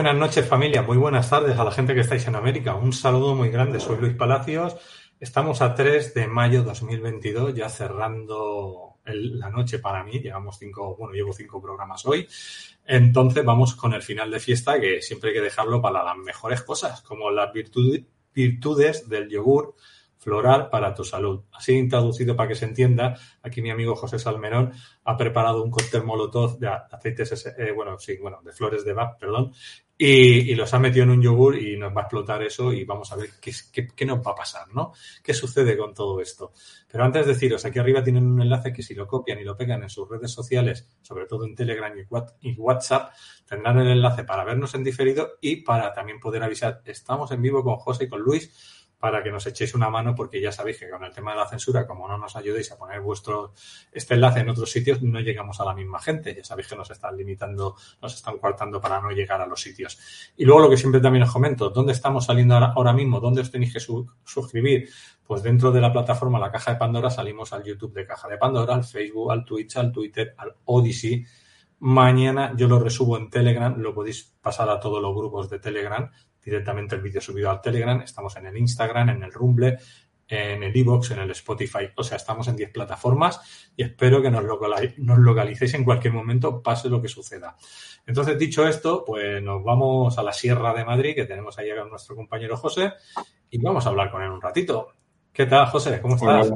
Buenas noches familia, muy buenas tardes a la gente que estáis en América. Un saludo muy grande, soy Luis Palacios. Estamos a 3 de mayo 2022, ya cerrando la noche para mí. Llevamos cinco, bueno, llevo cinco programas hoy. Entonces vamos con el final de fiesta que siempre hay que dejarlo para las mejores cosas, como las virtudes, del yogur floral para tu salud. Así introducido para que se entienda, aquí mi amigo José Salmerón ha preparado un cóctel molotov de aceites, eh, bueno, sí, bueno, de flores de Bach, perdón, y, los ha metido en un yogur y nos va a explotar eso y vamos a ver qué, qué, nos va a pasar, ¿no? ¿Qué sucede con todo esto? Pero antes de deciros, aquí arriba tienen un enlace que si lo copian y lo pegan en sus redes sociales, sobre todo en Telegram y WhatsApp, tendrán el enlace para vernos en diferido y para también poder avisar, estamos en vivo con José y con Luis para que nos echéis una mano, porque ya sabéis que con el tema de la censura, como no nos ayudéis a poner vuestro este enlace en otros sitios, no llegamos a la misma gente. Ya sabéis que nos están limitando, nos están coartando para no llegar a los sitios. Y luego lo que siempre también os comento, ¿dónde estamos saliendo ahora, mismo? ¿Dónde os tenéis que suscribir? Pues dentro de la plataforma La Caja de Pandora salimos al YouTube de Caja de Pandora, al Facebook, al Twitch, al Twitter, al Odyssey. Mañana yo lo resubo en Telegram, lo podéis pasar a todos los grupos de Telegram directamente el vídeo subido al Telegram, estamos en el Instagram, en el Rumble, en el Evox, en el Spotify. O sea, estamos en 10 plataformas y espero que nos, nos localicéis en cualquier momento, pase lo que suceda. Entonces, dicho esto, pues nos vamos a la Sierra de Madrid, que tenemos ahí a nuestro compañero José, y vamos a hablar con él un ratito. ¿Qué tal, José? ¿Cómo estás?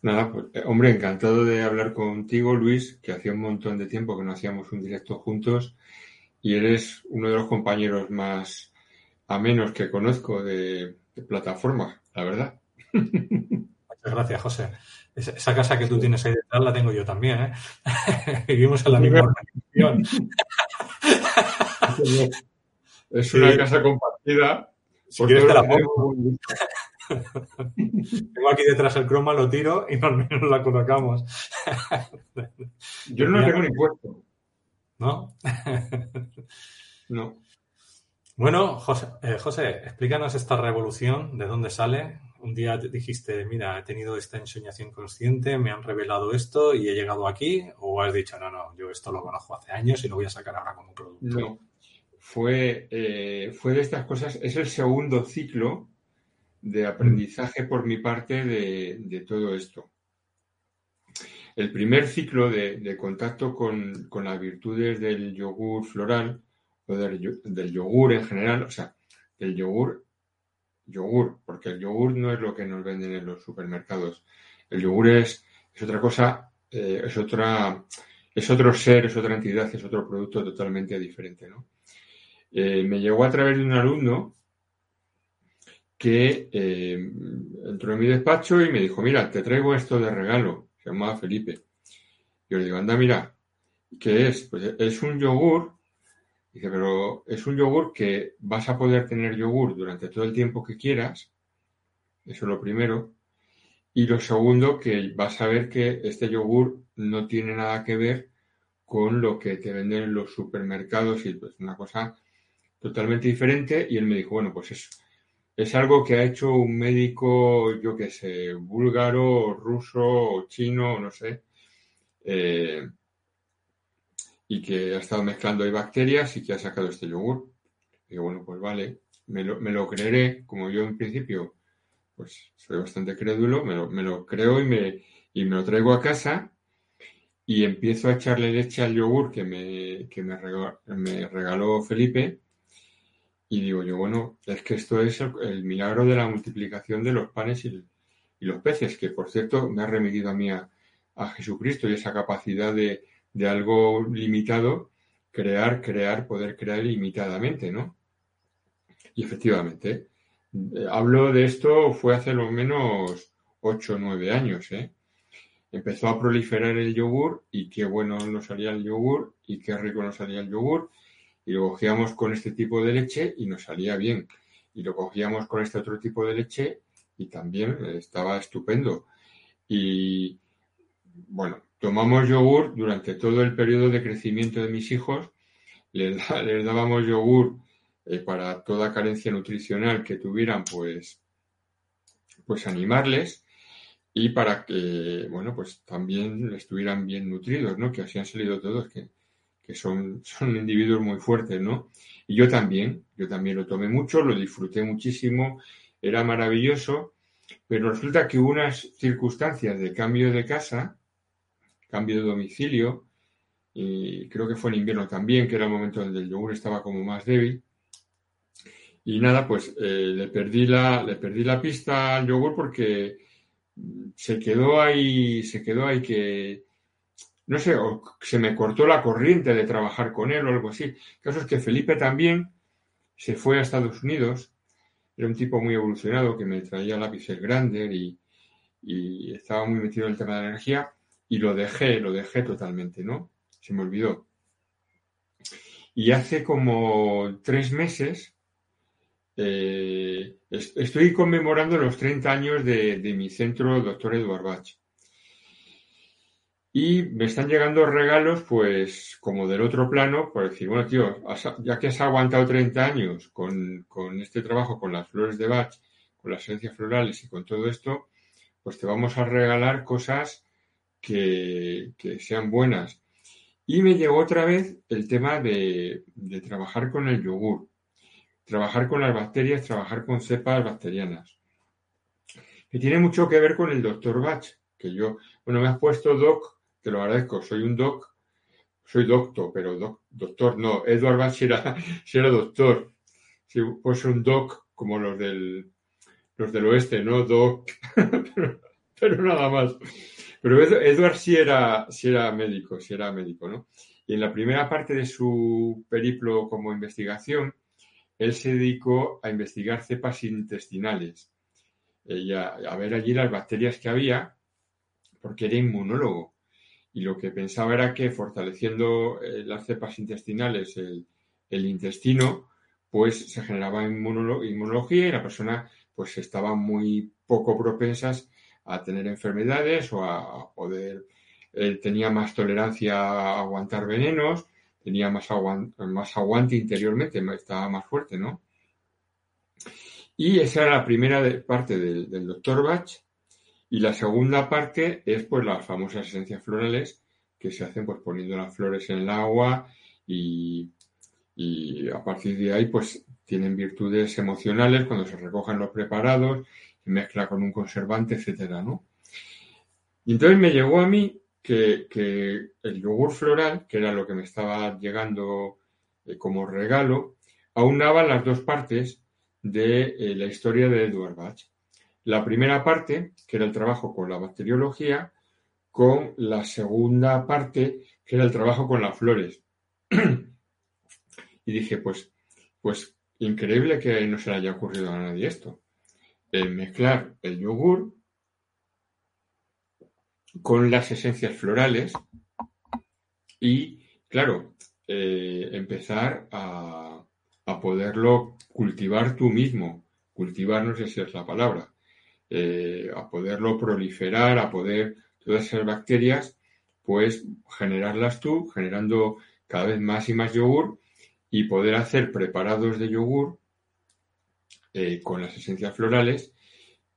Nada, pues, eh, hombre, encantado de hablar contigo, Luis, que hacía un montón de tiempo que no hacíamos un directo juntos y eres uno de los compañeros más amenos que conozco de, plataforma, la verdad. Muchas gracias, José. Esa casa que tú tienes ahí detrás la tengo yo también, ¿eh? Vivimos en la misma organización. Es una casa compartida. Si quieres te la pongo. Tengo aquí detrás el croma, lo tiro y al menos la colocamos. Yo no tengo ni puesto. ¿No? no. Bueno, eh, José, explícanos esta revolución, de dónde sale. Un día dijiste, mira, he tenido esta ensoñación consciente, me han revelado esto y he llegado aquí, o has dicho, no, no, yo esto lo conozco hace años y lo voy a sacar ahora como producto. No, fue, eh, fue de estas cosas, es el segundo ciclo de aprendizaje por mi parte de todo esto el primer ciclo de, contacto con, las virtudes del yogur floral o del, yogur en general, o sea, del yogur, yogur, porque el yogur no es lo que nos venden en los supermercados. El yogur es, es otra cosa, eh, es otra, es otro ser, es otra entidad, es otro producto totalmente diferente, ¿no? Eh, me llegó a través de un alumno que eh, entró en mi despacho y me dijo, mira, te traigo esto de regalo llamaba Felipe. Yo le digo, anda, mira, ¿qué es? Pues es un yogur. Dice, pero es un yogur que vas a poder tener yogur durante todo el tiempo que quieras. Eso es lo primero. Y lo segundo, que vas a ver que este yogur no tiene nada que ver con lo que te venden en los supermercados y pues una cosa totalmente diferente. Y él me dijo, bueno, pues eso es algo que ha hecho un médico, yo qué sé, búlgaro, ruso chino, no sé, eh, y que ha estado mezclando ahí bacterias y que ha sacado este yogur. Y bueno, pues vale, me lo, creeré, como yo en principio, pues soy bastante crédulo, me lo, creo y me, y me lo traigo a casa y empiezo a echarle leche al yogur que me, que me regaló Felipe y digo yo, bueno, es que esto es el, milagro de la multiplicación de los panes y, los peces, que por cierto me ha remitido a mí a, Jesucristo y esa capacidad de, algo limitado, crear, crear, poder crear ilimitadamente, ¿no? Y efectivamente, eh, hablo de esto fue hace lo menos 8 o 9 años, ¿eh? Empezó a proliferar el yogur y qué bueno nos salía el yogur y qué rico nos salía el yogur y lo cogíamos con este tipo de leche y nos salía bien. Y lo cogíamos con este otro tipo de leche y también estaba estupendo. Y bueno, tomamos yogur durante todo el periodo de crecimiento de mis hijos. Les, dábamos yogur eh, para toda carencia nutricional que tuvieran, pues, pues animarles y para que, bueno, pues también estuvieran bien nutridos, ¿no? Que así han salido todos, que son, son individuos muy fuertes, ¿no? Y yo también, yo también lo tomé mucho, lo disfruté muchísimo, era maravilloso, pero resulta que hubo unas circunstancias de cambio de casa, cambio de domicilio, y creo que fue en invierno también, que era el momento donde el yogur estaba como más débil. Y nada, pues eh, le, perdí la, le perdí la pista al yogur porque se quedó ahí, se quedó ahí que, no sé, se me cortó la corriente de trabajar con él o algo así. El caso es que Felipe también se fue a Estados Unidos, era un tipo muy evolucionado que me traía lápices grandes y, y estaba muy metido en el tema de la energía y lo dejé, lo dejé totalmente, ¿no? Se me olvidó. Y hace como tres meses eh, estoy conmemorando los 30 años de, de mi centro, doctor Eduard Bach. Y me están llegando regalos, pues, como del otro plano, por decir, bueno, tío, ya que has aguantado 30 años con, este trabajo, con las flores de Bach, con las esencias florales y con todo esto, pues te vamos a regalar cosas que, sean buenas. Y me llegó otra vez el tema de, de trabajar con el yogur, trabajar con las bacterias, trabajar con cepas bacterianas, que tiene mucho que ver con el doctor Bach, que yo, bueno, me has puesto doc lo agradezco, soy un doc, soy doctor, pero doctor no, Edward Bach era, era doctor, si pues un doc como los del, los del oeste, ¿no? Doc, pero, nada más. Pero Edward sí era, sí era médico, sí era médico, ¿no? Y en la primera parte de su periplo como investigación, él se dedicó a investigar cepas intestinales y a ver allí las bacterias que había, porque era inmunólogo y lo que pensaba era que fortaleciendo eh, las cepas intestinales, el, intestino, pues se generaba inmunología y la persona pues estaba muy poco propensas a tener enfermedades o a, poder, tenía más tolerancia a aguantar venenos, tenía más, más aguante interiormente, estaba más fuerte, ¿no? Y esa era la primera parte del, del doctor Bach, y la segunda parte es pues las famosas esencias florales que se hacen pues poniendo las flores en el agua y, a partir de ahí pues tienen virtudes emocionales cuando se recogen los preparados, se mezcla con un conservante, etcétera, ¿no? Y entonces me llegó a mí que, el yogur floral, que era lo que me estaba llegando eh, como regalo, aunaba las dos partes de eh, la historia de Edward Bach. La primera parte, que era el trabajo con la bacteriología, con la segunda parte, que era el trabajo con las flores. y dije, pues, pues increíble que no se le haya ocurrido a nadie esto. mezclar el yogur con las esencias florales y, claro, eh, empezar a, a, poderlo cultivar tú mismo. Cultivar, no sé si es la palabra. Eh, a poderlo proliferar, a poder todas esas bacterias, pues generarlas tú, generando cada vez más y más yogur y poder hacer preparados de yogur eh, con las esencias florales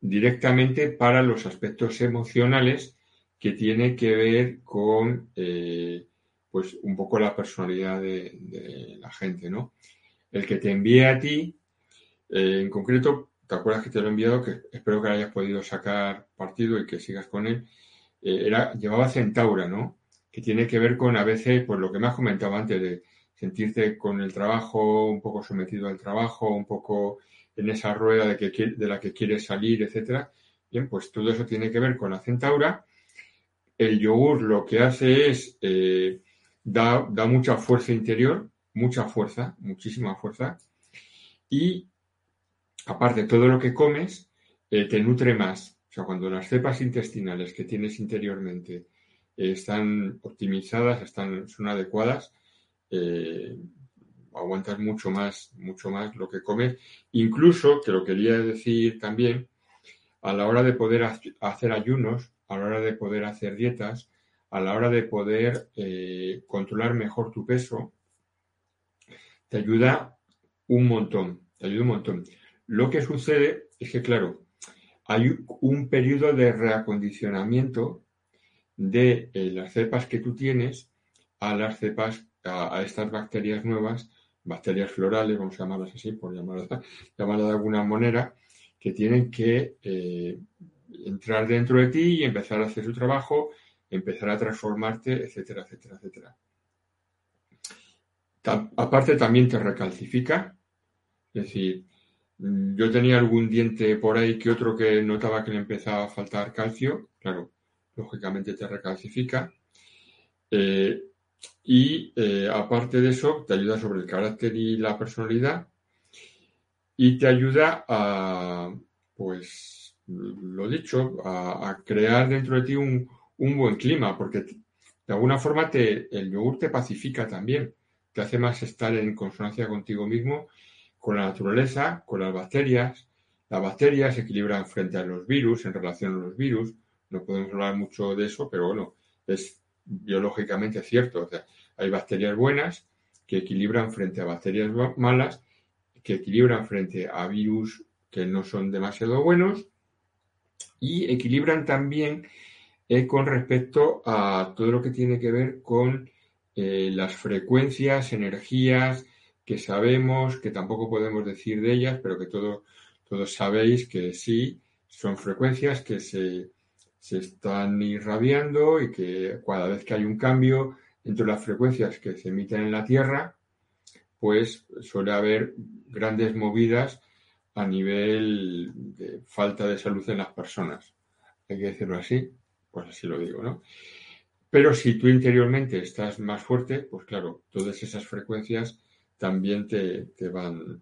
directamente para los aspectos emocionales que tiene que ver con eh, pues un poco la personalidad de, la gente, ¿no? El que te envíe a ti, en concreto, ¿Te acuerdas que te lo he enviado? Que espero que hayas podido sacar partido y que sigas con él. Eh, era, llevaba Centaura, ¿no? Que tiene que ver con a veces, pues lo que me has comentado antes, de sentirte con el trabajo, un poco sometido al trabajo, un poco en esa rueda de, que, de la que quieres salir, etcétera. Bien, pues todo eso tiene que ver con la centaura. El yogur lo que hace es eh, da, da mucha fuerza interior, mucha fuerza, muchísima fuerza. Y aparte, todo lo que comes eh, te nutre más. O sea, cuando las cepas intestinales que tienes interiormente eh, están optimizadas, están, son adecuadas, eh, aguantas mucho más, mucho más lo que comes. Incluso, te lo quería decir también, a la hora de poder hacer ayunos, a la hora de poder hacer dietas, a la hora de poder controlar mejor tu peso, te ayuda un montón, te ayuda un montón. Lo que sucede es que, claro, hay un periodo de reacondicionamiento de eh, las cepas que tú tienes a las cepas a, estas bacterias nuevas, bacterias florales, vamos a llamarlas así, por llamarlas, llamarlas de alguna manera, que tienen que eh, entrar dentro de ti y empezar a hacer su trabajo, empezar a transformarte, etcétera, etcétera, etcétera. aparte también te recalcifica, es decir, yo tenía algún diente por ahí que otro que notaba que le empezaba a faltar calcio, claro, lógicamente te recalcifica. Eh, y eh, aparte de eso, te ayuda sobre el carácter y la personalidad y te ayuda a, pues, lo dicho, a, crear dentro de ti un, buen clima, porque de alguna forma te, el yogur te pacifica también, te hace más estar en consonancia contigo mismo, con la naturaleza, con las bacterias. Las bacterias se equilibran frente a los virus, en relación a los virus. No podemos hablar mucho de eso, pero bueno, es biológicamente cierto. O sea, hay bacterias buenas que equilibran frente a bacterias malas, que equilibran frente a virus que no son demasiado buenos y equilibran también eh, con respecto a todo lo que tiene que ver con eh, las frecuencias, energías que sabemos, que tampoco podemos decir de ellas, pero que todos sabéis que sí, son frecuencias que se, se están irradiando y que cada vez que hay un cambio entre las frecuencias que se emiten en la Tierra, pues suele haber grandes movidas a nivel de falta de salud en las personas. Hay que decirlo así, pues así lo digo, ¿no? Pero si tú interiormente estás más fuerte, pues claro, todas esas frecuencias también te, van,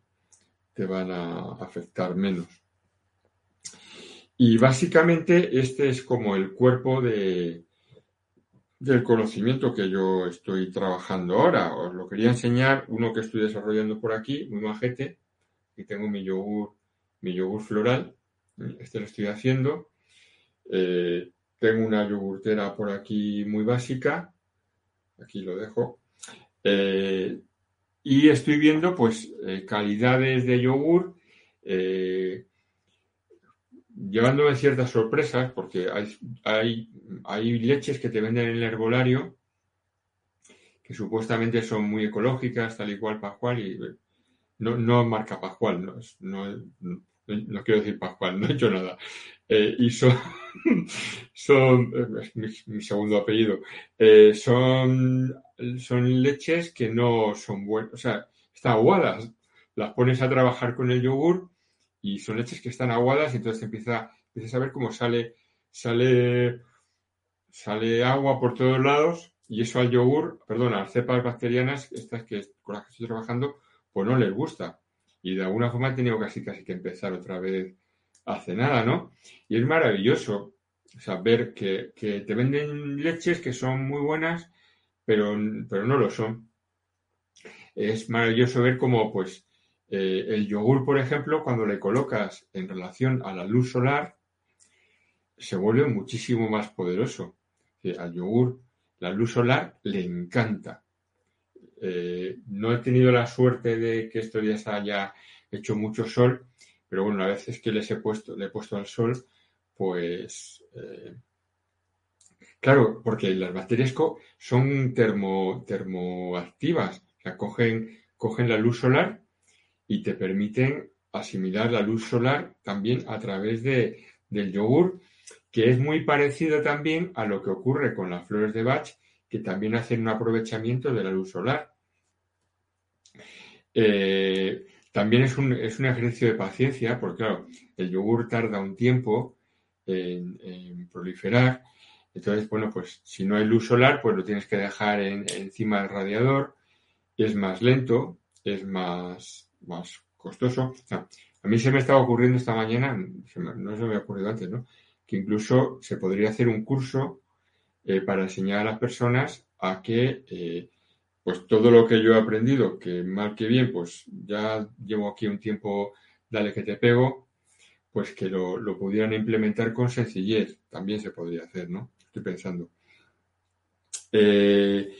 te van a afectar menos. Y básicamente este es como el cuerpo de, del conocimiento que yo estoy trabajando ahora. Os lo quería enseñar, uno que estoy desarrollando por aquí, muy majete. Y tengo mi yogur, mi yogur floral. Este lo estoy haciendo. Eh, tengo una yogurtera por aquí muy básica. Aquí lo dejo. Eh, y estoy viendo pues eh, calidades de yogur llevándome ciertas sorpresas, porque hay, hay, hay, leches que te venden en el herbolario que supuestamente son muy ecológicas, tal y cual Pascual, y no, no marca Pascual, no, no, no, quiero decir Pascual, no he hecho nada. Eh, y son, son mi, segundo apellido, eh, son, son leches que no son buenas, o sea, están aguadas, las pones a trabajar con el yogur y son leches que están aguadas y entonces empieza, empiezas a ver cómo sale, sale, sale agua por todos lados y eso al yogur, perdón, a las cepas bacterianas, estas que con las que estoy trabajando, pues no les gusta. Y de alguna forma he tenido casi casi que empezar otra vez hace nada, ¿no? Y es maravilloso saber que, te venden leches que son muy buenas, pero, pero no lo son. Es maravilloso ver cómo, pues, eh, el yogur, por ejemplo, cuando le colocas en relación a la luz solar, se vuelve muchísimo más poderoso. al yogur, la luz solar le encanta. Eh, no he tenido la suerte de que estos días haya hecho mucho sol, pero bueno, a veces que les he puesto, le he puesto al sol, pues eh, claro, porque las bacterias son termo, termoactivas, o sea, cogen, cogen la luz solar y te permiten asimilar la luz solar también a través de, del yogur, que es muy parecido también a lo que ocurre con las flores de Bach, que también hacen un aprovechamiento de la luz solar. Eh, también es un, es un, ejercicio de paciencia, porque claro, el yogur tarda un tiempo en, proliferar. Entonces, bueno, pues si no hay luz solar, pues lo tienes que dejar encima del radiador. Es más lento, es más, más costoso. a mí se me estaba ocurriendo esta mañana, no se me ha ocurrido antes, ¿no? Que incluso se podría hacer un curso eh, para enseñar a las personas a que, eh, pues todo lo que yo he aprendido, que mal que bien, pues ya llevo aquí un tiempo, dale que te pego, pues que lo, lo pudieran implementar con sencillez. También se podría hacer, ¿no? Estoy pensando. Eh,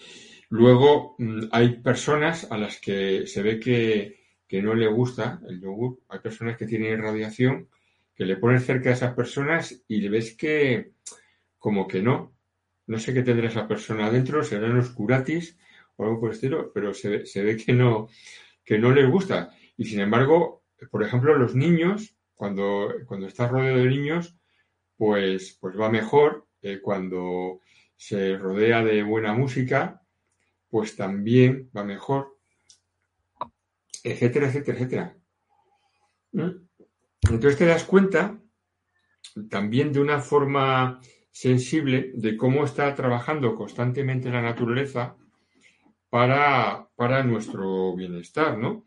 luego mm, hay personas a las que se ve que que no le gusta el yogur. Hay personas que tienen radiación, que le pones cerca a esas personas y le ves que como que no. No sé qué tendrá esa persona adentro, serán los curatis o algo por el estilo, pero se, se ve que no, que no les gusta. Y sin embargo, por ejemplo, los niños, cuando, cuando estás rodeado de niños, pues, pues va mejor. Eh, cuando se rodea de buena música, pues también va mejor. Etcétera, etcétera, etcétera. ¿Mm? Entonces te das cuenta también de una forma sensible de cómo está trabajando constantemente la naturaleza para, para nuestro bienestar, ¿no?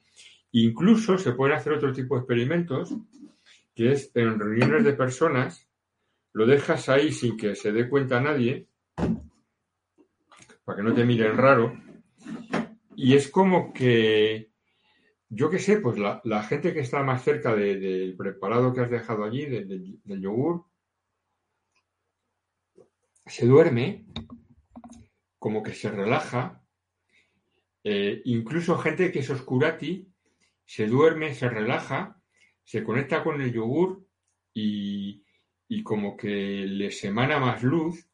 Incluso se pueden hacer otro tipo de experimentos, que es en reuniones de personas, lo dejas ahí sin que se dé cuenta nadie, para que no te miren raro, y es como que, yo qué sé, pues la, gente que está más cerca de- del preparado que has dejado allí, de- de- del yogur, se duerme, como que se relaja, eh, incluso gente que es oscurati, se duerme, se relaja, se conecta con el yogur y, y como que les emana más luz.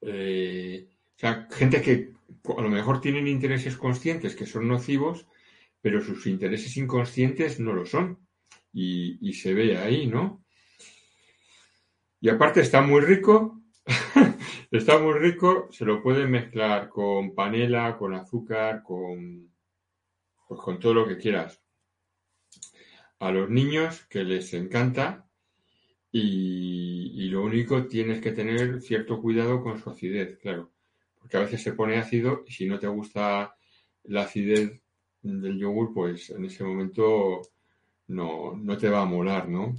Eh, o sea, gente que a lo mejor tienen intereses conscientes que son nocivos, pero sus intereses inconscientes no lo son. Y, y se ve ahí, ¿no? Y aparte está muy rico, está muy rico, se lo pueden mezclar con panela, con azúcar, con, pues con todo lo que quieras. A los niños que les encanta y, y lo único tienes que tener cierto cuidado con su acidez, claro, porque a veces se pone ácido y si no te gusta la acidez del yogur, pues en ese momento no, no te va a molar, ¿no?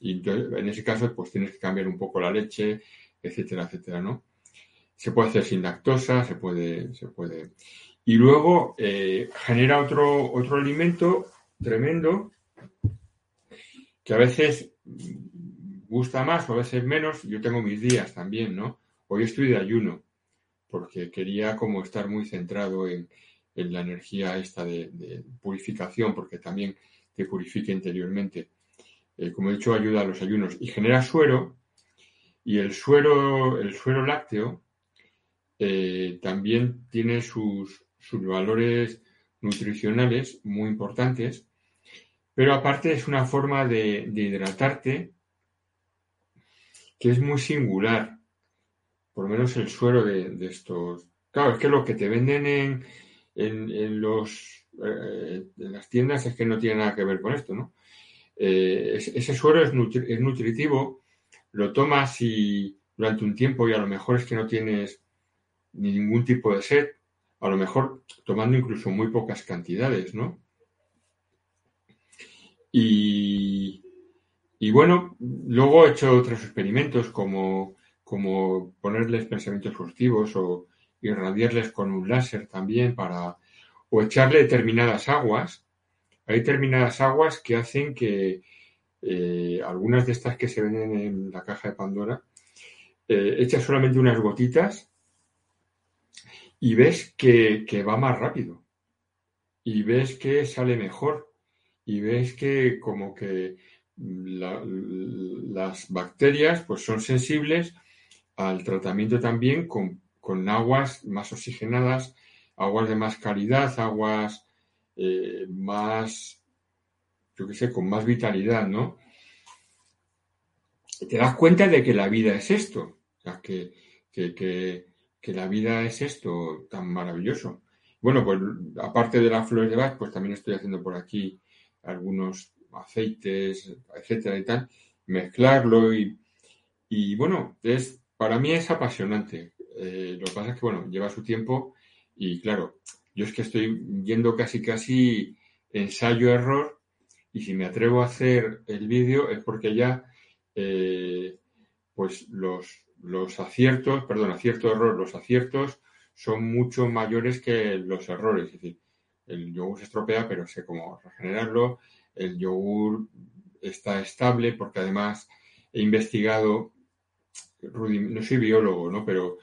Y entonces, en ese caso, pues tienes que cambiar un poco la leche, etcétera, etcétera, ¿no? Se puede hacer sin lactosa, se puede, se puede. Y luego eh, genera otro, otro alimento tremendo que a veces gusta más o a veces menos. Yo tengo mis días también, ¿no? Hoy estoy de ayuno porque quería como estar muy centrado en, en la energía esta de, purificación, porque también te purifica interiormente. Eh, como he dicho, ayuda a los ayunos y genera suero. Y el suero, el suero lácteo eh, también tiene sus, sus valores nutricionales muy importantes, pero aparte es una forma de, hidratarte que es muy singular, por lo menos el suero de, estos. Claro, es que lo que te venden en, en, en los, eh, en las tiendas es que no tiene nada que ver con esto, ¿no? Eh, es- ese suero es, nutri- es nutritivo, lo tomas y durante un tiempo y a lo mejor es que no tienes ni ningún tipo de sed, a lo mejor tomando incluso muy pocas cantidades, ¿no? Y, bueno, luego he hecho otros experimentos como, como ponerles pensamientos positivos o irradiarles con un láser también para, o echarle determinadas aguas. Hay determinadas aguas que hacen que eh, algunas de estas que se venden en la caja de Pandora, eh, solamente unas gotitas y ves que, que va más rápido y ves que sale mejor y ves que como que la- las bacterias pues son sensibles al tratamiento también con, con aguas más oxigenadas, aguas de más calidad, aguas eh, más, yo qué sé, con más vitalidad, ¿no? Te das cuenta de que la vida es esto, o sea, que, que, que la vida es esto tan maravilloso. Bueno, pues aparte de las flores de Bach, pues también estoy haciendo por aquí algunos aceites, etcétera y tal, mezclarlo y, y bueno, es, para mí es apasionante. Eh, lo que pasa es que, bueno, lleva su tiempo y claro, yo es que estoy yendo casi casi ensayo-error y si me atrevo a hacer el vídeo es porque ya, eh, pues los, los aciertos, perdón, acierto-error, los aciertos son mucho mayores que los errores. Es decir, el yogur se estropea, pero sé cómo regenerarlo. El yogur está estable porque además he investigado, no soy biólogo, ¿no? Pero,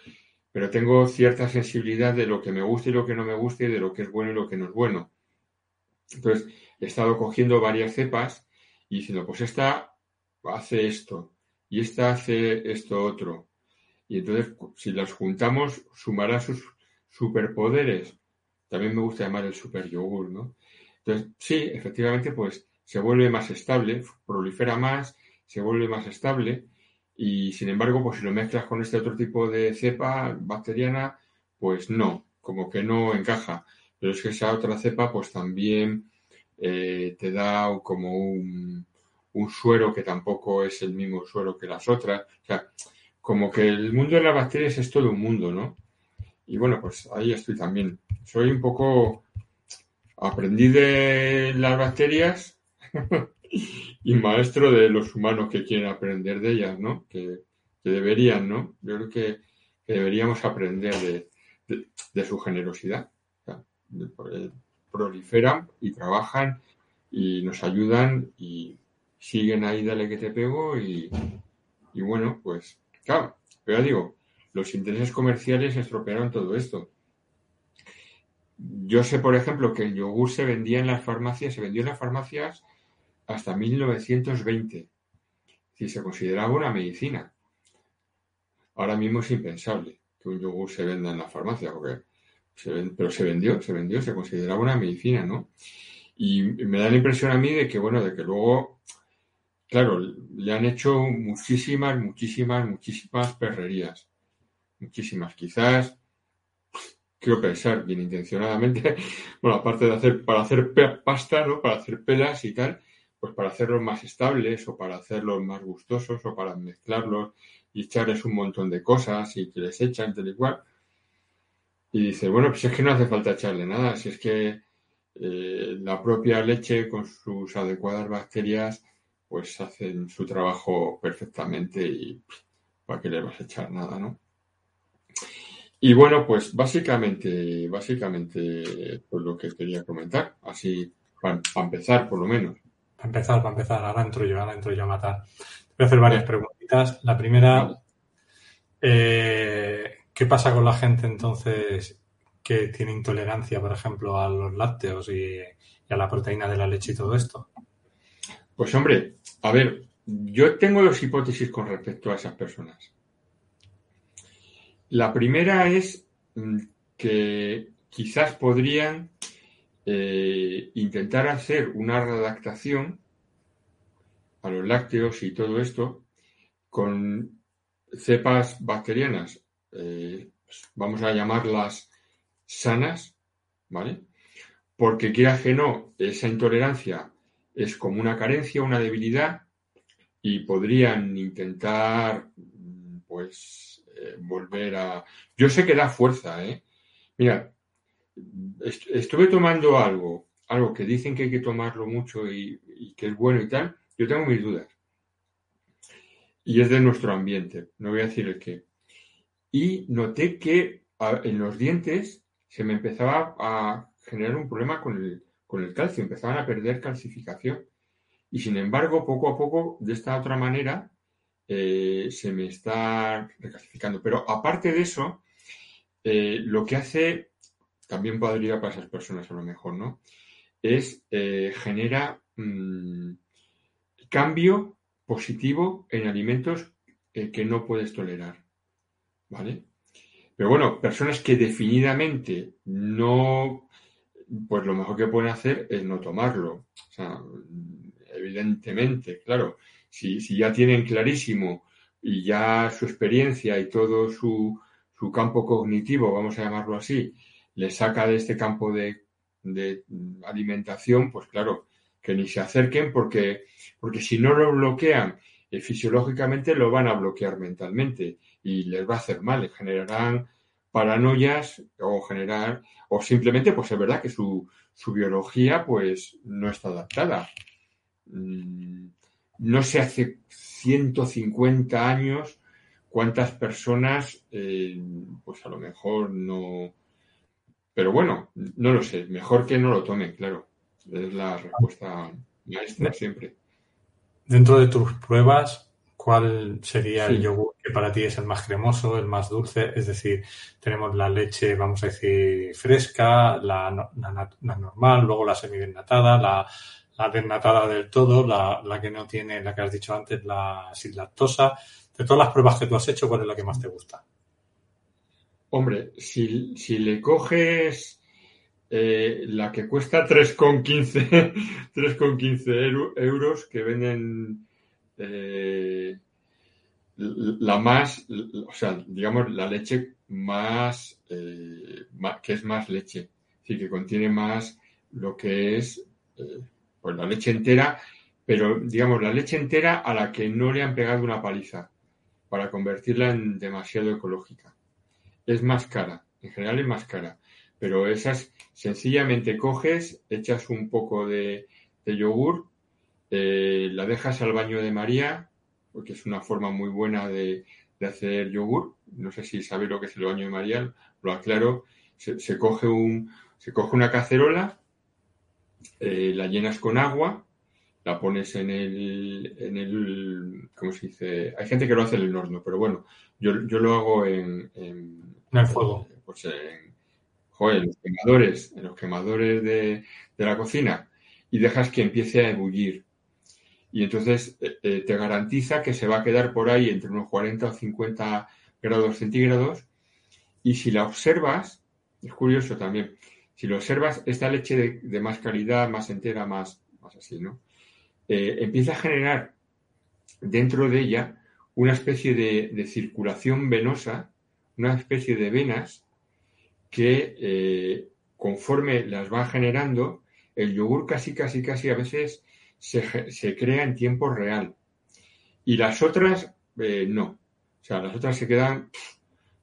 pero tengo cierta sensibilidad de lo que me gusta y lo que no me gusta y de lo que es bueno y lo que no es bueno. Entonces, he estado cogiendo varias cepas y diciendo, pues esta hace esto y esta hace esto otro. Y entonces, si las juntamos, sumará sus, superpoderes, también me gusta llamar el super yogur, ¿no? Entonces, sí, efectivamente, pues se vuelve más estable, prolifera más, se vuelve más estable y sin embargo, pues si lo mezclas con este otro tipo de cepa bacteriana, pues no, como que no encaja. Pero es que esa otra cepa, pues también eh, te da como un, un suero que tampoco es el mismo suero que las otras. O sea, como que el mundo de las bacterias es todo un mundo, ¿no? Y bueno, pues ahí estoy también. Soy un poco aprendí de las bacterias y maestro de los humanos que quieren aprender de ellas, ¿no? Que, deberían, ¿no? Yo creo que, deberíamos aprender de, su generosidad. proliferan y trabajan y nos ayudan y siguen ahí, dale que te pego y, y bueno, pues claro, pero digo, los intereses comerciales estropearon todo esto. Yo sé, por ejemplo, que el yogur se vendía en las farmacias, se vendió en las farmacias hasta 1920. Si se consideraba una medicina. Ahora mismo es impensable que un yogur se venda en la farmacia, porque pero se vendió, se vendió, se consideraba una medicina, ¿no? Y me da la impresión a mí de que, bueno, de que luego, claro, le han hecho muchísimas, muchísimas, muchísimas perrerías. Muchísimas. Quizás quiero pensar bien intencionadamente, bueno, aparte de hacer, para hacer pasta, ¿no? Para hacer pelas y tal, pues para hacerlos más estables o para hacerlos más gustosos o para mezclarlos y echarles un montón de cosas y que les echan tal igual. Y dice, bueno, pues es que no hace falta echarle nada, si es que eh, la propia leche con sus adecuadas bacterias pues hacen su trabajo perfectamente y para qué le vas a echar nada, ¿no? Y bueno, pues básicamente, básicamente, pues lo que quería comentar, así para, empezar por lo menos. Para empezar, para empezar, ahora entro yo, ahora entro yo a matar. Voy a hacer varias preguntitas. La primera, eh, ¿qué pasa con la gente entonces que tiene intolerancia, por ejemplo, a los lácteos y, y a la proteína de la leche y todo esto? Pues hombre, a ver, yo tengo dos hipótesis con respecto a esas personas. La primera es mm, que quizás podrían eh, intentar hacer una redactación a los lácteos y todo esto con cepas bacterianas, eh, vamos a llamarlas sanas, ¿vale? Porque quiera que no, esa intolerancia es como una carencia, una debilidad, y podrían intentar, pues, eh, volver a... Yo sé que da fuerza, ¿eh? Mira, estuve tomando algo, algo que dicen que hay que tomarlo mucho y, que es bueno y tal. Yo tengo mis dudas. Y es de nuestro ambiente, no voy a decir el qué. Y noté que en los dientes se me empezaba a generar un problema con el, con el calcio, empezaban a perder calcificación. Y sin embargo, poco a poco, de esta otra manera, eh, se me está recalcificando. Pero aparte de eso, eh, lo que hace, también podría para esas personas a lo mejor, ¿no? Es eh, genera mm, cambio positivo en alimentos que no puedes tolerar. ¿Vale? Pero bueno, personas que definidamente no, pues lo mejor que pueden hacer es no tomarlo. O sea, evidentemente, claro, si, ya tienen clarísimo y ya su experiencia y todo su, campo cognitivo, vamos a llamarlo así, le saca de este campo de, alimentación, pues claro, que ni se acerquen porque, porque si no lo bloquean eh, fisiológicamente, lo van a bloquear mentalmente y les va a hacer mal, les generarán paranoias o generar, o simplemente, pues es verdad que su, su biología pues no está adaptada. Mm, no sé hace 150 años cuántas personas, eh, pues a lo mejor no. Pero bueno, no lo sé. Mejor que no lo tomen, claro. Es la respuesta maestra siempre. Dentro de tus pruebas, ¿cuál sería el yogur que para ti es el más cremoso, el más dulce? Es decir, tenemos la leche, vamos a decir, fresca, la, la normal, luego la semidesnatada, la, la desnatada del todo, la, que no tiene, la que has dicho antes, la sin lactosa. De todas las pruebas que tú has hecho, ¿cuál es la que más te gusta? Hombre, si, si le coges eh, la que cuesta 3,15 3,15 euros que venden eh, la más, o sea, digamos, la leche más, eh, que es más leche, decir, que contiene más lo que es pues la leche entera, pero digamos, la leche entera a la que no le han pegado una paliza para convertirla en demasiado ecológica. Es más cara, en general es más cara pero esas sencillamente coges, echas un poco de, yogur, eh, la dejas al baño de María, porque es una forma muy buena de, hacer yogur. No sé si sabéis lo que es el baño de María, lo aclaro. Se, coge, un, se coge una cacerola, eh, la llenas con agua, la pones en el, en el, ¿cómo se dice? Hay gente que lo hace en el horno, pero bueno, yo, lo hago en, en, el fuego. Pues en, en los quemadores, en los quemadores de, la cocina y dejas que empiece a ebullir. Y entonces eh, eh, te garantiza que se va a quedar por ahí entre unos 40 o 50 grados centígrados. Y si la observas, es curioso también, si lo observas, esta leche de, más calidad, más entera, más, más así, ¿no? Eh, empieza a generar dentro de ella una especie de circulación venosa, una especie de venas que conforme las va generando, el yogur casi, casi, casi a veces se, crea en tiempo real. Y las otras, eh, no. O sea, las otras se quedan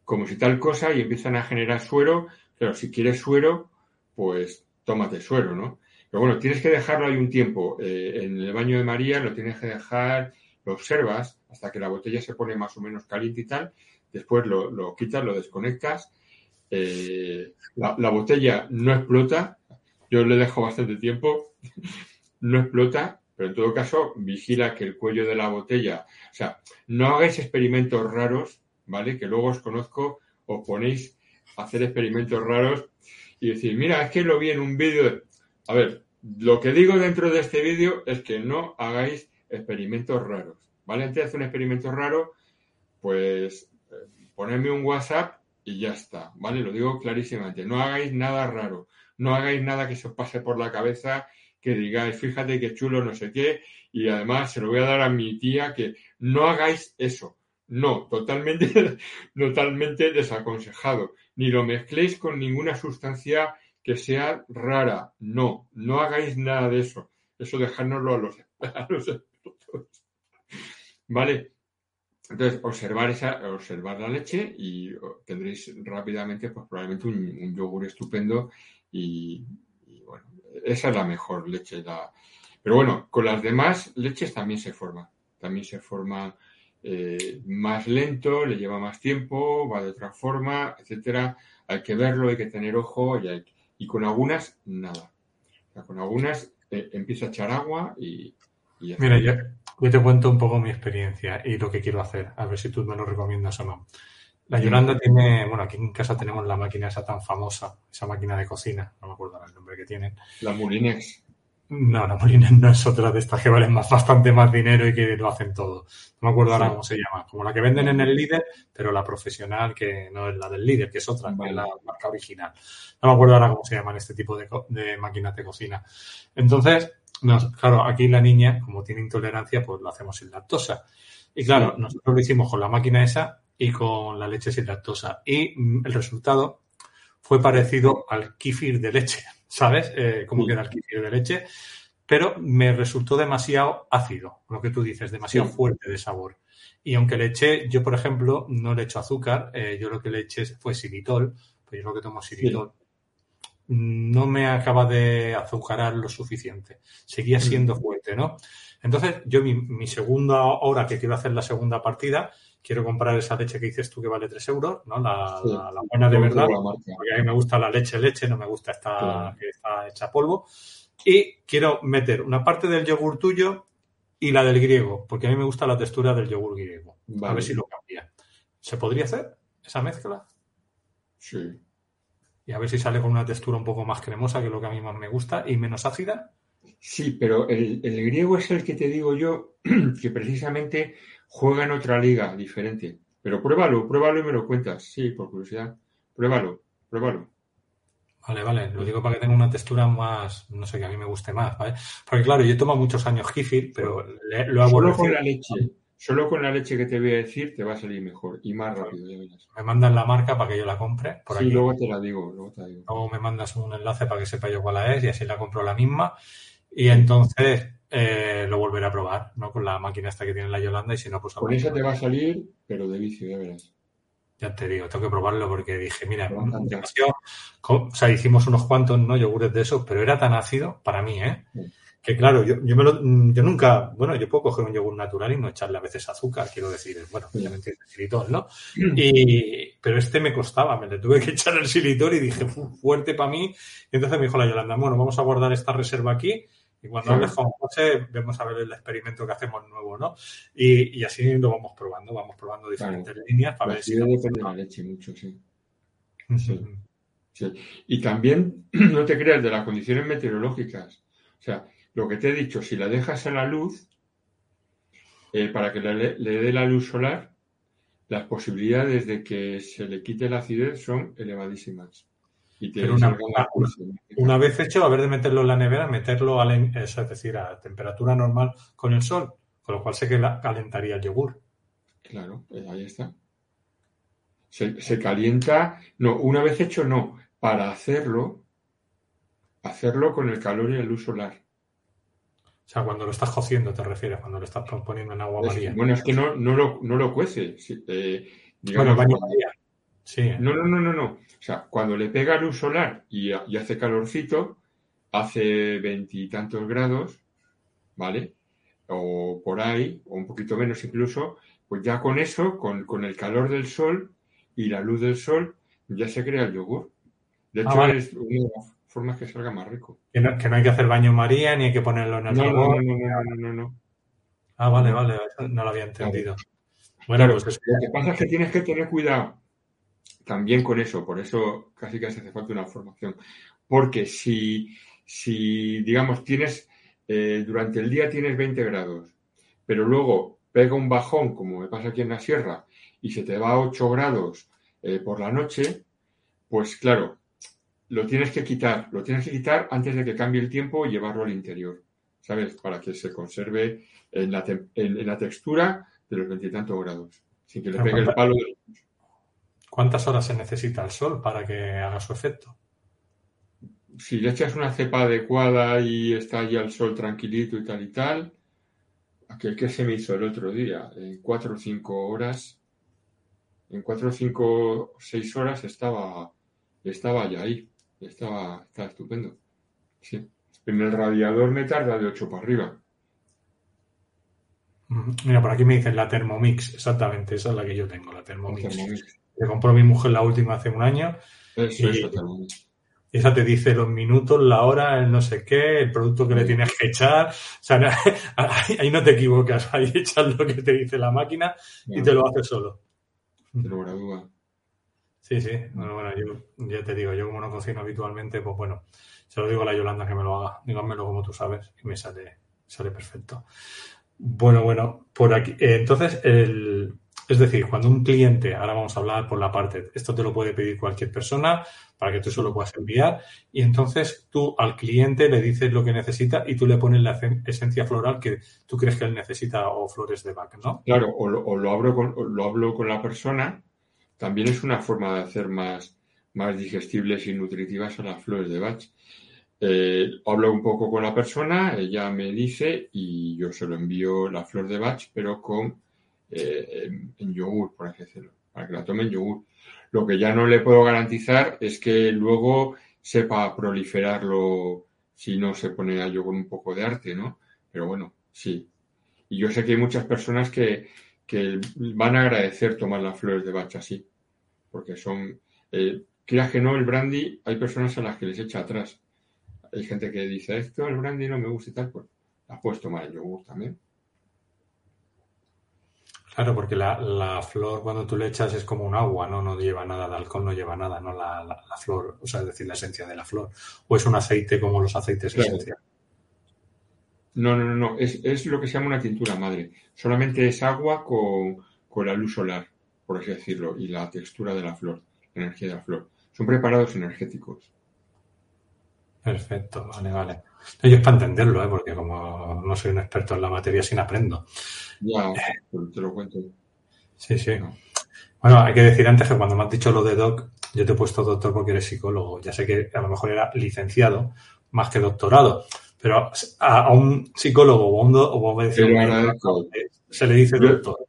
como si tal cosa y empiezan a generar suero. Pero si quieres suero, pues tómate suero, ¿no? Pero bueno, tienes que dejarlo ahí un tiempo. Eh, en el baño de María lo tienes que dejar, lo observas hasta que la botella se pone más o menos caliente y tal. Después lo, lo quitas, lo desconectas eh, la, botella no explota, yo le dejo bastante tiempo, no explota, pero en todo caso vigila que el cuello de la botella, o sea, no hagáis experimentos raros, ¿vale? Que luego os conozco, os ponéis a hacer experimentos raros y decir, mira, es que lo vi en un vídeo. A ver, lo que digo dentro de este vídeo es que no hagáis experimentos raros, ¿vale? Antes de hacer un experimento raro, pues eh, ponedme un WhatsApp y ya está, ¿vale? Lo digo clarísimamente, no hagáis nada raro, no hagáis nada que se os pase por la cabeza, que digáis, fíjate qué chulo, no sé qué, y además se lo voy a dar a mi tía, que no hagáis eso. No, totalmente, totalmente desaconsejado. Ni lo mezcléis con ninguna sustancia que sea rara. No, no hagáis nada de eso. Eso dejárnoslo a los, a los ¿Vale? Entonces, observar, esa, observar la leche y tendréis rápidamente, pues probablemente un, yogur estupendo y, esa es la mejor leche. La... Pero bueno, con las demás leches también se forma. También se forma eh, más lento, le lleva más tiempo, va de otra forma, etcétera. Hay que verlo, hay que tener ojo y, y con algunas, nada. con algunas eh, empieza a echar agua y, y Mira, ya, yo te cuento un poco mi experiencia y lo que quiero hacer, a ver si tú me lo recomiendas o no. La Yolanda tiene, bueno, aquí en casa tenemos la máquina esa tan famosa, esa máquina de cocina, no me acuerdo el nombre que tienen. La Moulinex. No, la Moulinex no es otra de estas que valen más, bastante más dinero y que lo hacen todo. No me acuerdo ahora cómo se llama. Como la que venden en el líder, pero la profesional que no es la del líder, que es otra, que es la marca original. No me acuerdo ahora cómo se llaman este tipo de, de máquinas de cocina. Entonces, claro, aquí la niña, como tiene intolerancia, pues lo hacemos sin lactosa. Y claro, nosotros lo hicimos con la máquina esa y con la leche sin lactosa. Y mm, el resultado fue parecido al kefir de leche, ¿sabes? Eh, como que era el kefir de leche. Pero me resultó demasiado ácido, lo que tú dices, demasiado fuerte de sabor. Y aunque le eché, yo por ejemplo, no le echo azúcar, eh, yo lo que le eché fue xilitol, pues yo lo que tomo xilitol no me acaba de azucarar lo suficiente. Seguía siendo mm. fuerte, ¿no? Entonces, yo mi, segunda hora que quiero hacer la segunda partida, quiero comprar esa leche que dices tú que vale 3 euros, ¿no? La, buena de verdad. Porque a mí me gusta la leche leche, no me gusta esta que está hecha polvo. Y quiero meter una parte del yogur tuyo y la del griego, porque a mí me gusta la textura del yogur griego. A ver si lo cambia. ¿Se podría hacer esa mezcla? Sí y a ver si sale con una textura un poco más cremosa, que es lo que a mí más me gusta, y menos ácida. Sí, pero el, griego es el que te digo yo, que precisamente juega en otra liga diferente. Pero pruébalo, pruébalo y me lo cuentas, sí, por curiosidad. pruébalo, pruébalo. Vale, vale, lo digo para que tenga una textura más, no sé, que a mí me guste más, ¿vale? Porque claro, yo tomo muchos años Gifir, pero lo hago Solo con la leche, solo con la leche que te voy a decir te va a salir mejor y más rápido, ya verás. Me mandan la marca para que yo la compre. Por sí, luego te la digo, luego te la digo. Luego me mandas un enlace para que sepa yo cuál es y así la compro la misma. Y entonces eh, lo volveré a probar, ¿no? Con la máquina esta que tiene la Yolanda y si no, pues... Con esa te va a salir, pero de vicio, ya verás. Ya te digo, tengo que probarlo porque dije, mira, demasiado, o sea, hicimos unos cuantos, ¿no? Yogures de esos, pero era tan ácido para mí, ¿eh? Que claro, yo, yo, me lo, yo nunca, bueno, yo puedo coger un yogur natural y no echarle a veces azúcar, quiero decir, bueno, me entiendes, xilitol, ¿no? Y, pero este me costaba, me le tuve que echar el xilitol y dije, fuerte para mí. Y entonces me dijo la Yolanda, bueno, vamos a guardar esta reserva aquí y cuando hables con José, vemos a ver el experimento que hacemos nuevo, ¿no? Y, y así lo vamos probando, vamos probando diferentes líneas para ver si. depende de la leche mucho, sí. sí. sí. Y también, no te creas, de las condiciones meteorológicas. O sea, lo que te he dicho, si la dejas a la luz, eh, para que le, le dé la luz solar, las posibilidades de que se le quite la acidez son elevadísimas. Pero una, vez hecho, a ver de meterlo en la nevera, meterlo a, es decir, a temperatura normal con el sol, con lo cual se calentaría el yogur. Claro, pues ahí está. Se, calienta, no, una vez hecho no, para hacerlo, hacerlo con el calor y la luz solar. O sea, cuando lo estás cociendo, te refieres, cuando lo estás poniendo en agua maría. Bueno, es que no, no, lo, no lo cuece. Eh, bueno, baño maría. Sí. No, no, no, no, no. O sea, cuando le pega luz solar y, hace calorcito, hace veintitantos grados, ¿vale? O por ahí, o un poquito menos incluso, pues ya con eso, con, el calor del sol y la luz del sol, ya se crea el yogur. De ah, hecho, es una de las formas que salga más rico. Que no, hay que hacer baño María ni hay que ponerlo en el no, no, no, no, no, no, Ah, vale, vale, no lo había entendido. Bueno, pues lo que pasa es que tienes que tener cuidado también con eso, por eso casi casi hace falta una formación. Porque si, si digamos, tienes, eh, durante el día tienes 20 grados, pero luego pega un bajón, como me pasa aquí en la sierra, y se te va a 8 grados eh, por la noche, pues claro, lo tienes que quitar, lo tienes que quitar antes de que cambie el tiempo y llevarlo al interior, ¿sabes? Para que se conserve en la, en, la textura de los veintitantos grados, sin que le pegue el palo del ¿Cuántas horas se necesita el sol para que haga su efecto? Si le echas una cepa adecuada y está ya el sol tranquilito y tal y tal, aquel que se me hizo el otro día, en cuatro o cinco horas, en cuatro o cinco o seis horas estaba, estaba ya ahí, estaba, estaba estupendo. Sí. En el radiador me tarda de 8 para arriba. Mira, por aquí me dicen la Thermomix, exactamente, esa es la que yo tengo, la Thermomix. Le compró mi mujer la última hace un año. Eso, y, esa te dice los minutos, la hora, el no sé qué, el producto que le tienes que echar. O sea, ahí, no te equivocas. Ahí echas lo que te dice la máquina y te lo hace solo. duda. Sí, sí. Bueno, bueno, yo ya te digo, yo como no cocino habitualmente, pues bueno, se lo digo a la Yolanda que me lo haga. Dígamelo como tú sabes y me sale, sale perfecto. Bueno, bueno, por aquí. Eh, entonces, el, es decir, cuando un cliente, ahora vamos a hablar por la parte, esto te lo puede pedir cualquier persona para que tú solo puedas enviar, y entonces tú al cliente le dices lo que necesita y tú le pones la esencia floral que tú crees que él necesita o flores de Bach, ¿no? Claro, o lo, hablo, con, lo hablo con la persona, también es una forma de hacer más, más digestibles y nutritivas a las flores de Bach. Eh, hablo un poco con la persona, ella me dice y yo se lo envío la flor de Bach, pero con eh, en, yogur, por así decirlo, para que la tome en yogur. Lo que ya no le puedo garantizar es que luego sepa proliferarlo si no se pone a yogur un poco de arte, ¿no? Pero bueno, sí. Y yo sé que hay muchas personas que, que van a agradecer tomar las flores de bacha así, porque son, eh, que no, el brandy, hay personas a las que les echa atrás. Hay gente que dice, esto el brandy no me gusta y tal, pues la puedes tomar en yogur también. Claro, porque la, flor cuando tú le echas es como un agua, ¿no? No lleva nada de alcohol, no lleva nada, ¿no? La, flor, o sea, es decir, la esencia de la flor. O es un aceite como los aceites esenciales. No, no, no, no. Es, lo que se llama una tintura madre. Solamente es agua con, la luz solar, por así decirlo, y la textura de la flor. energía de la flor. Son preparados energéticos. Perfecto, vale, vale. Yo es para entenderlo, ¿eh? porque como no soy un experto en la materia, sin aprendo. Ya, pues te lo cuento. Sí, sí. Bueno, hay que decir antes que cuando me has dicho lo de doc, yo te he puesto doctor porque eres psicólogo. Ya sé que a lo mejor era licenciado más que doctorado, pero a, un psicólogo o a un, o a se le dice doctor.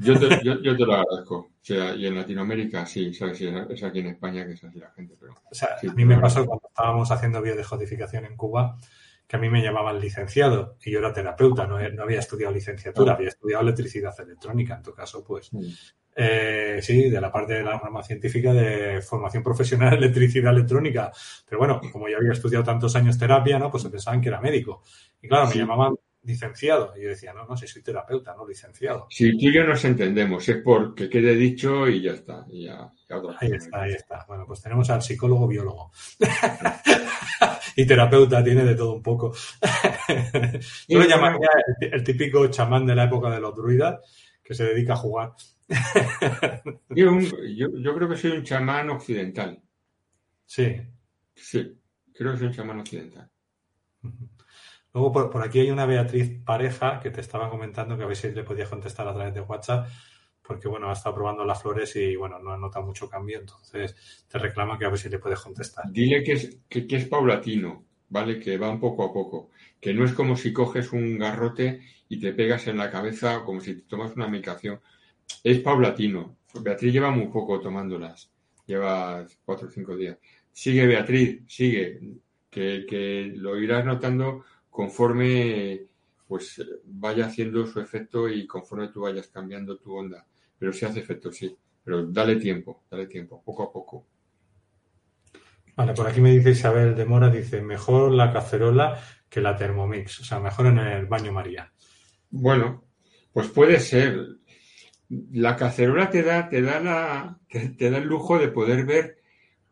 Yo te, yo, te, lo agradezco. O sea, y en Latinoamérica sí, ¿sabes? es aquí en España que es así la gente. Pero, o sea, a mí me pasó cuando estábamos haciendo biodescodificación en Cuba, que a mí me llamaban licenciado y yo era terapeuta, no, no había estudiado licenciatura, había estudiado electricidad electrónica, en tu caso, pues. Eh, sí, de la parte de la rama científica de formación profesional electricidad electrónica. Pero bueno, como ya había estudiado tantos años terapia, ¿no? Pues se pensaban que era médico. Y claro, me llamaban licenciado. Y yo decía, no, no, si soy terapeuta, no licenciado. Si tú y yo nos entendemos, es porque quede dicho y ya está. ahí está, ahí está. Bueno, pues tenemos al psicólogo biólogo. y terapeuta, tiene de todo un poco. yo lo llamaría el, típico chamán de la época de los druidas que se dedica a jugar. yo, yo creo que soy un chamán occidental. Sí. Sí, creo que soy un chamán occidental. Luego por, aquí hay una Beatriz pareja que te estaba comentando que a ver si le podías contestar a través de WhatsApp, porque bueno, ha estado probando las flores y bueno, no ha notado mucho cambio, entonces te reclama que a ver si le puedes contestar. Dile que es, que, es paulatino, ¿vale? Que va un poco a poco, que no es como si coges un garrote y te pegas en la cabeza como si te tomas una medicación. Es paulatino. Beatriz lleva muy poco tomándolas, lleva cuatro o cinco días. Sigue Beatriz, sigue, que, que lo irás notando conforme pues vaya haciendo su efecto y conforme tú vayas cambiando tu onda. Pero sí hace efecto, sí. Pero dale tiempo, dale tiempo, poco a poco. Vale, por aquí me dice Isabel de Mora, dice, mejor la cacerola que la Thermomix, o sea, mejor en el baño María. Bueno, pues puede ser. La cacerola te da, te da la, te da el lujo de poder ver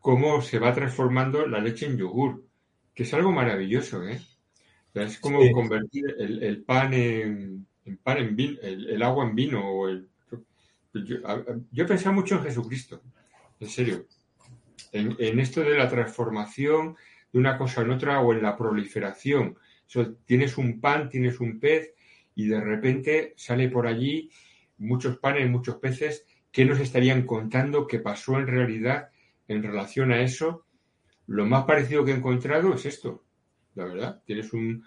cómo se va transformando la leche en yogur, que es algo maravilloso, ¿eh? Es como convertir el, pan en, pan en vino, el, agua en vino. yo, he pensado mucho en Jesucristo, en serio. En, esto de la transformación de una cosa en otra o en la proliferación. tienes un pan, tienes un pez y de repente sale por allí muchos panes, muchos peces. ¿Qué nos estarían contando que pasó en realidad en relación a eso? Lo más parecido que he encontrado es esto la verdad. Tienes un,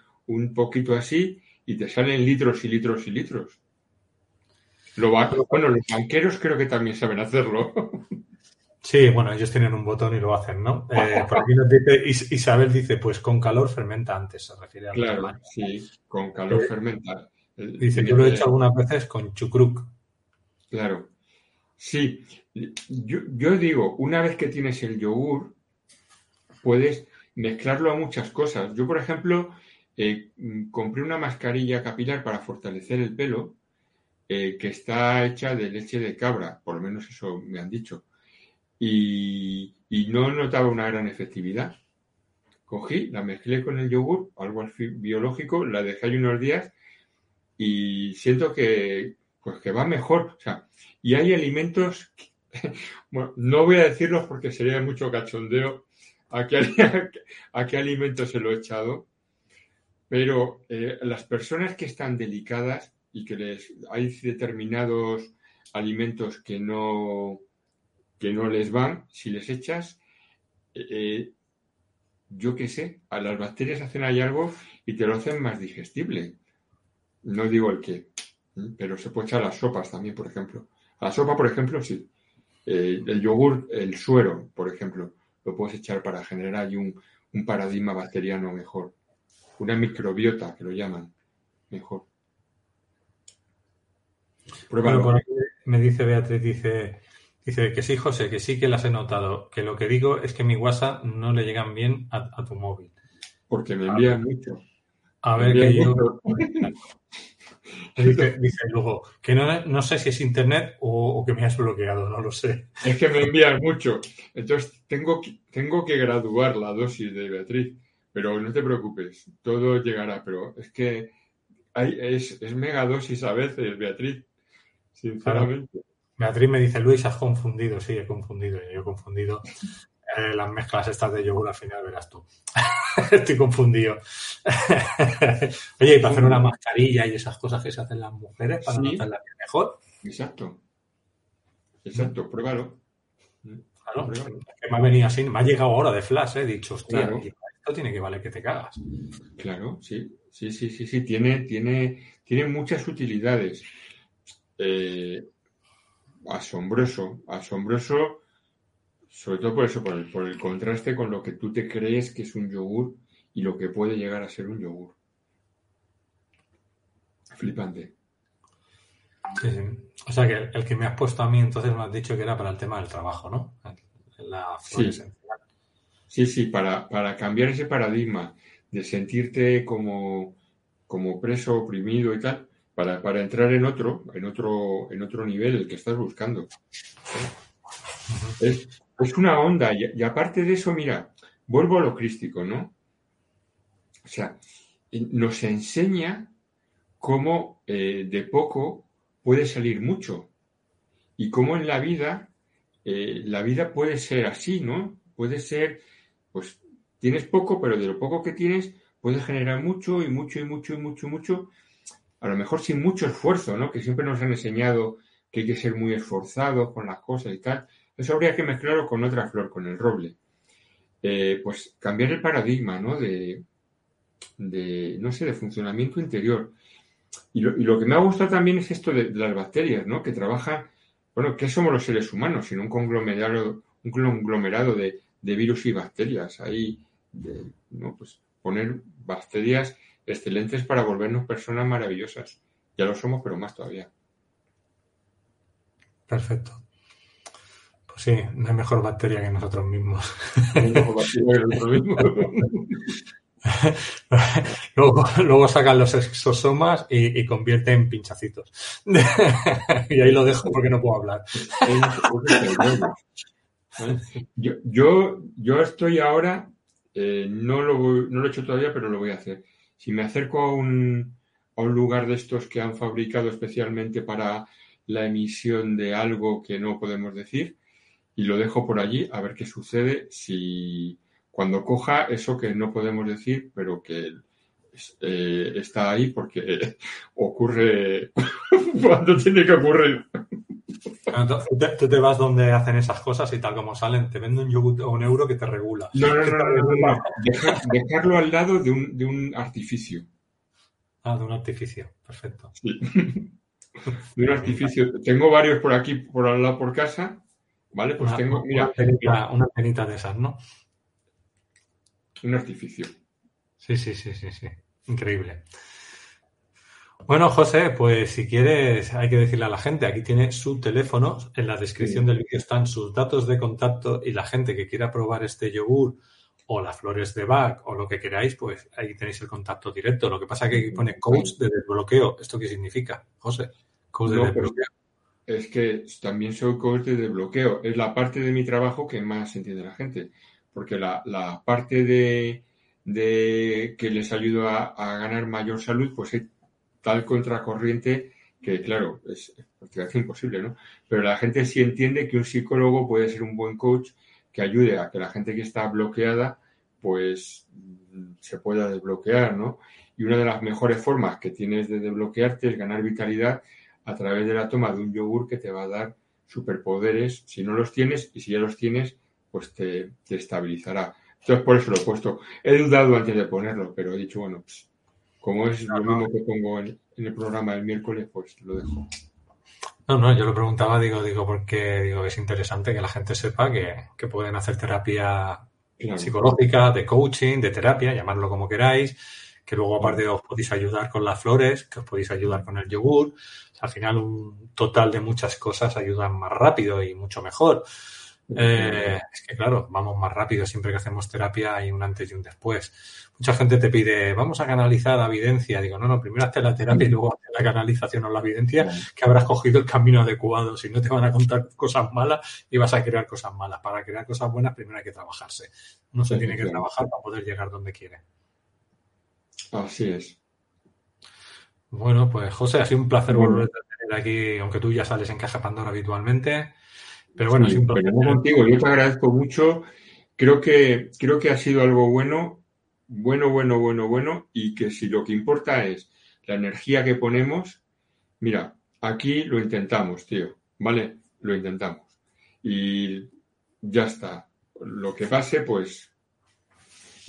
poquito así y te salen litros y litros y litros. Lo bueno, los banqueros creo que también saben hacerlo. Sí, bueno, ellos tienen un botón y lo hacen, ¿no? Eh, por aquí nos dice, Isabel dice, pues con calor fermenta antes, se refiere a Claro, sí, con calor fermenta. Dice, yo lo he hecho algunas veces con chucruc. Claro. Sí, yo, yo digo, una vez que tienes el yogur, puedes mezclarlo a muchas cosas. Yo, por ejemplo, eh, compré una mascarilla capilar para fortalecer el pelo eh, que está hecha de leche de cabra, por lo menos eso me han dicho. Y, no notaba una gran efectividad. Cogí, la mezclé con el yogur, algo biológico, la dejé ahí unos días y siento que, pues que va mejor. O sea, y hay alimentos, bueno, no voy a decirlos porque sería mucho cachondeo, a qué, a qué alimento se lo he echado, pero eh, las personas que están delicadas y que les hay determinados alimentos que no que no les van, si les echas, eh, eh, yo qué sé, a las bacterias hacen ahí algo y te lo hacen más digestible. No digo el qué, pero se puede echar las sopas también, por ejemplo. A la sopa, por ejemplo, sí. el yogur, el suero, por ejemplo lo puedes echar para generar ahí un, paradigma bacteriano mejor. Una microbiota, que lo llaman, mejor. me dice Beatriz, dice, dice que sí, José, que sí que las he notado, que lo que digo es que mi WhatsApp no le llegan bien a, tu móvil. Porque me envían mucho. A ver, que yo... Dice, luego que no, sé si es internet o, que me has bloqueado, no lo sé. Es que me envían mucho. Entonces tengo, tengo que graduar la dosis de Beatriz. Pero no te preocupes, todo llegará. Pero es que hay, es, es mega dosis a veces, Beatriz. Sinceramente. Beatriz me dice, Luis, has confundido. Sí, he confundido. Yo he confundido eh, las mezclas estas de yogur al final, verás tú. Estoy confundido. Oye, y para hacer una mascarilla y esas cosas que se hacen las mujeres para notar la piel mejor. Exacto. Exacto, pruébalo. Claro, que me ha venido así, me ha llegado ahora de flash, he dicho, hostia, esto tiene que valer que te cagas. Claro, sí, sí, sí, sí, sí, tiene, tiene, tiene muchas utilidades. Eh, asombroso, asombroso, sobre todo por eso, por el, por el contraste con lo que tú te crees que es un yogur y lo que puede llegar a ser un yogur. Flipante. Sí, sí. O sea que el, que me has puesto a mí entonces me has dicho que era para el tema del trabajo, ¿no? La sí. sí, sí, para, para cambiar ese paradigma de sentirte como, como preso, oprimido y tal, para, para, entrar en otro, en otro, en otro nivel, el que estás buscando. Es, es una onda, y, aparte de eso, mira, vuelvo a lo crístico, ¿no? O sea, nos enseña cómo eh, de poco puede salir mucho. Y cómo en la vida, eh, la vida puede ser así, ¿no? Puede ser, pues tienes poco, pero de lo poco que tienes puedes generar mucho y mucho y mucho y mucho y mucho, a lo mejor sin mucho esfuerzo, ¿no? Que siempre nos han enseñado que hay que ser muy esforzados con las cosas y tal. Eso habría que mezclarlo con otra flor, con el roble. Eh, pues cambiar el paradigma, ¿no? De, de, no sé, de funcionamiento interior. Y lo, que me ha gustado también es esto de, las bacterias, ¿no? Que trabajan, bueno, ¿qué somos los seres humanos? Sino un conglomerado, un conglomerado de, virus y bacterias. Ahí, ¿no? Pues poner bacterias excelentes para volvernos personas maravillosas. Ya lo somos, pero más todavía. Perfecto. Sí, no hay mejor bacteria que nosotros mismos. No hay mejor bacteria que nosotros mismos. luego, sacan los exosomas y, convierte en pinchacitos. y ahí lo dejo porque no puedo hablar. yo, yo, yo estoy ahora, eh, no, lo, no lo he hecho todavía, pero lo voy a hacer. Si me acerco a un, a un lugar de estos que han fabricado especialmente para la emisión de algo que no podemos decir, y lo dejo por allí a ver qué sucede si cuando coja eso que no podemos decir, pero que eh, está ahí porque ocurre cuando tiene que ocurrir. Tú te, vas donde hacen esas cosas y tal como salen, te venden un yogur o un euro que te regula. No, no, no, no, dejarlo al lado de un, de un artificio. Ah, de un artificio, perfecto. Sí. De un artificio. Tengo varios por aquí, por al lado por casa. ¿Vale? Pues tengo, mira. Una penita, de esas, ¿no? Un artificio. Sí, sí, sí, sí, sí. Increíble. Bueno, José, pues si quieres, hay que decirle a la gente, aquí tiene su teléfono, en la descripción del vídeo están sus datos de contacto y la gente que quiera probar este yogur o las flores de Bach o lo que queráis, pues ahí tenéis el contacto directo. Lo que pasa es que aquí pone coach de desbloqueo. ¿Esto qué significa, José? Coach de desbloqueo. Es que también soy coach de desbloqueo. Es la parte de mi trabajo que más entiende la gente porque la, la parte de, de, que les ayuda a, ganar mayor salud, pues es tal contracorriente que, claro, es prácticamente imposible, ¿no? Pero la gente sí entiende que un psicólogo puede ser un buen coach que ayude a que la gente que está bloqueada, pues se pueda desbloquear, ¿no? Y una de las mejores formas que tienes de desbloquearte es ganar vitalidad a través de la toma de un yogur que te va a dar superpoderes si no los tienes y si ya los tienes, pues te, estabilizará. Entonces, por eso lo he puesto. He dudado antes de ponerlo, pero he dicho, bueno, pues, como es lo mismo que pongo en, el programa del miércoles, pues lo dejo. No, no, yo lo preguntaba, digo, digo, porque digo, es interesante que la gente sepa que, pueden hacer terapia psicológica, de coaching, de terapia, llamarlo como queráis, que luego aparte os podéis ayudar con las flores, que os podéis ayudar con el yogur. al final un total de muchas cosas ayudan más rápido y mucho mejor. Eh, es que claro, vamos más rápido siempre que hacemos terapia hay un antes y un después. Mucha gente te pide, vamos a canalizar la evidencia. Digo, no, no, primero hazte la terapia y luego hazte la canalización o la evidencia, que habrás cogido el camino adecuado. Si no te van a contar cosas malas y vas a crear cosas malas. Para crear cosas buenas primero hay que trabajarse. Uno se tiene que trabajar para poder llegar donde quiere. Así es. Bueno, pues José, ha sido un placer volver a tener aquí, aunque tú ya sales en Caja Pandora habitualmente. Pero bueno, Sí, sin pero problema. no contigo, yo te agradezco mucho. Creo que, creo que ha sido algo bueno, bueno, bueno, bueno, bueno, y que si lo que importa es la energía que ponemos, mira, aquí lo intentamos, tío, ¿vale? Lo intentamos. Y ya está. Lo que pase, pues.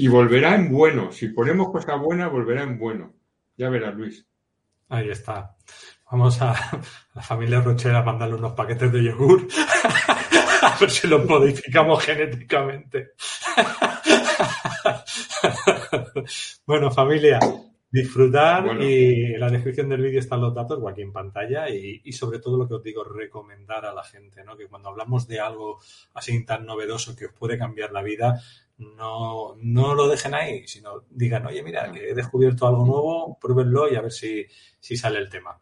Y volverá en bueno. Si ponemos cosas buenas, volverá en bueno. Ya verás, Luis. Ahí está. Vamos a, a la familia Rochera a mandarle unos paquetes de yogur. a ver si los modificamos genéticamente. bueno, familia, disfrutar Bueno. y en la descripción del vídeo están los datos o aquí en pantalla y, y sobre todo lo que os digo, recomendar a la gente, ¿no? Que cuando hablamos de algo así tan novedoso que os puede cambiar la vida, no, no lo dejen ahí, sino digan, oye, mira, que he descubierto algo nuevo, pruébenlo y a ver si, si sale el tema.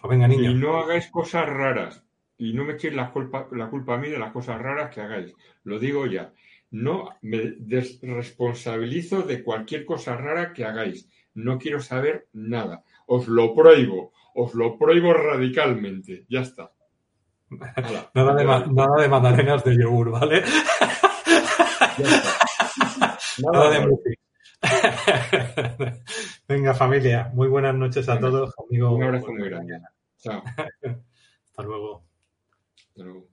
Pues venga, niños. Y no hagáis cosas raras. Y no me echéis la culpa, la culpa a mí de las cosas raras que hagáis. Lo digo ya. No me desresponsabilizo de cualquier cosa rara que hagáis. No quiero saber nada. Os lo prohíbo. Os lo prohíbo radicalmente. Ya está. Nada de, nada de magdalenas de yogur, ¿vale? Nada de. Venga, familia, muy buenas noches a Venga, todos. Conmigo. Un abrazo muy grande. Chao. Hasta luego. Hasta luego.